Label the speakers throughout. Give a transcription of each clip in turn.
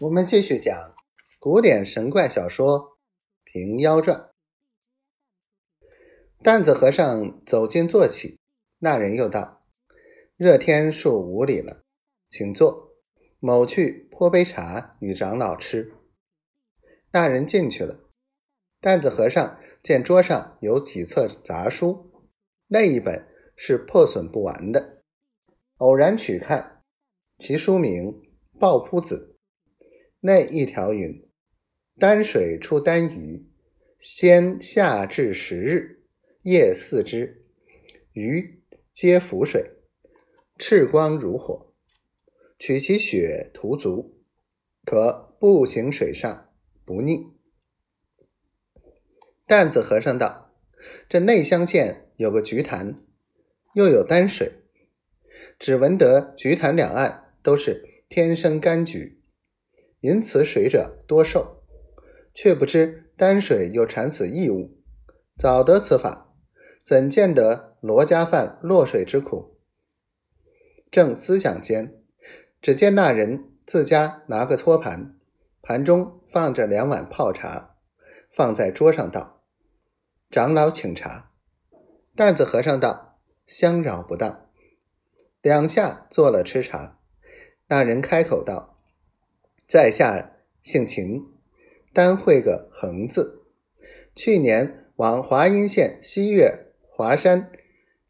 Speaker 1: 我们继续讲古典神怪小说《平妖传》。担子和尚走近坐起，那人又道：“热天数五里了，请坐，某去泼杯茶与长老吃。”那人进去了。担子和尚见桌上有几册杂书，那一本是破损不完的，偶然取看，其书名《抱朴子》。那一条云：“丹水出丹鱼，先下至十日，夜四之，鱼皆浮水，赤光如火。取其血涂足，可步行水上，不腻。”担子和尚道：“这内乡县有个菊潭，又有丹水，只闻得菊潭两岸都是天生柑橘。”饮此水者多寿，却不知丹水又产此异物。早得此法，怎见得罗家犯落水之苦？正思想间，只见那人自家拿个托盘，盘中放着两碗泡茶，放在桌上道：“长老请茶。”担子和尚道：“相扰不当。”两下做了吃茶。那人开口道。在下姓秦，单会个横字。去年往华阴县西岳华山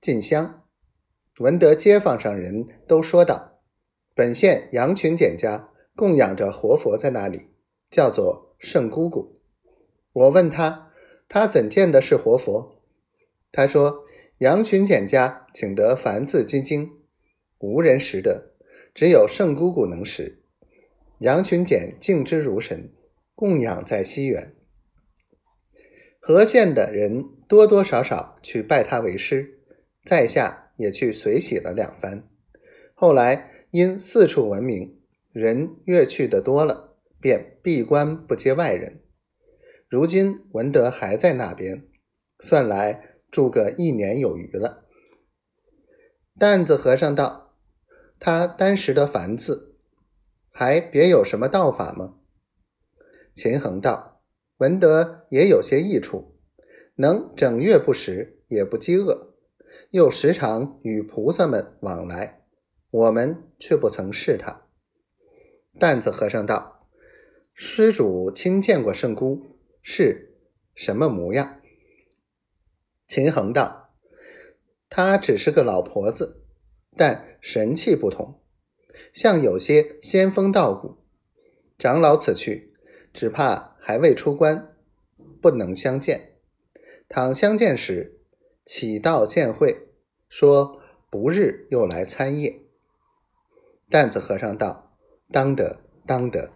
Speaker 1: 进香，闻得街坊上人都说道：本县羊群简家供养着活佛在那里，叫做圣姑姑。我问他，他怎见的是活佛？他说羊群简家请得梵字金经，无人识得，只有圣姑姑能识。杨群简敬之如神，供养在西园。和县的人多多少少去拜他为师，在下也去随喜了两番。后来因四处闻名，人越去的多了，便闭关不接外人。如今文德还在那边，算来住个一年有余了。担子和尚道：“他单时的凡字。”还别有什么道法吗？秦衡道：“闻得也有些益处，能整月不食，也不饥饿，又时常与菩萨们往来。我们却不曾试他。”担子和尚道：“施主亲见过圣姑，是什么模样？”秦衡道：“她只是个老婆子，但神气不同。”像有些仙风道骨，长老此去，只怕还未出关，不能相见。倘相见时，启道见会，说不日又来参谒。担子和尚道：“当得，当得。”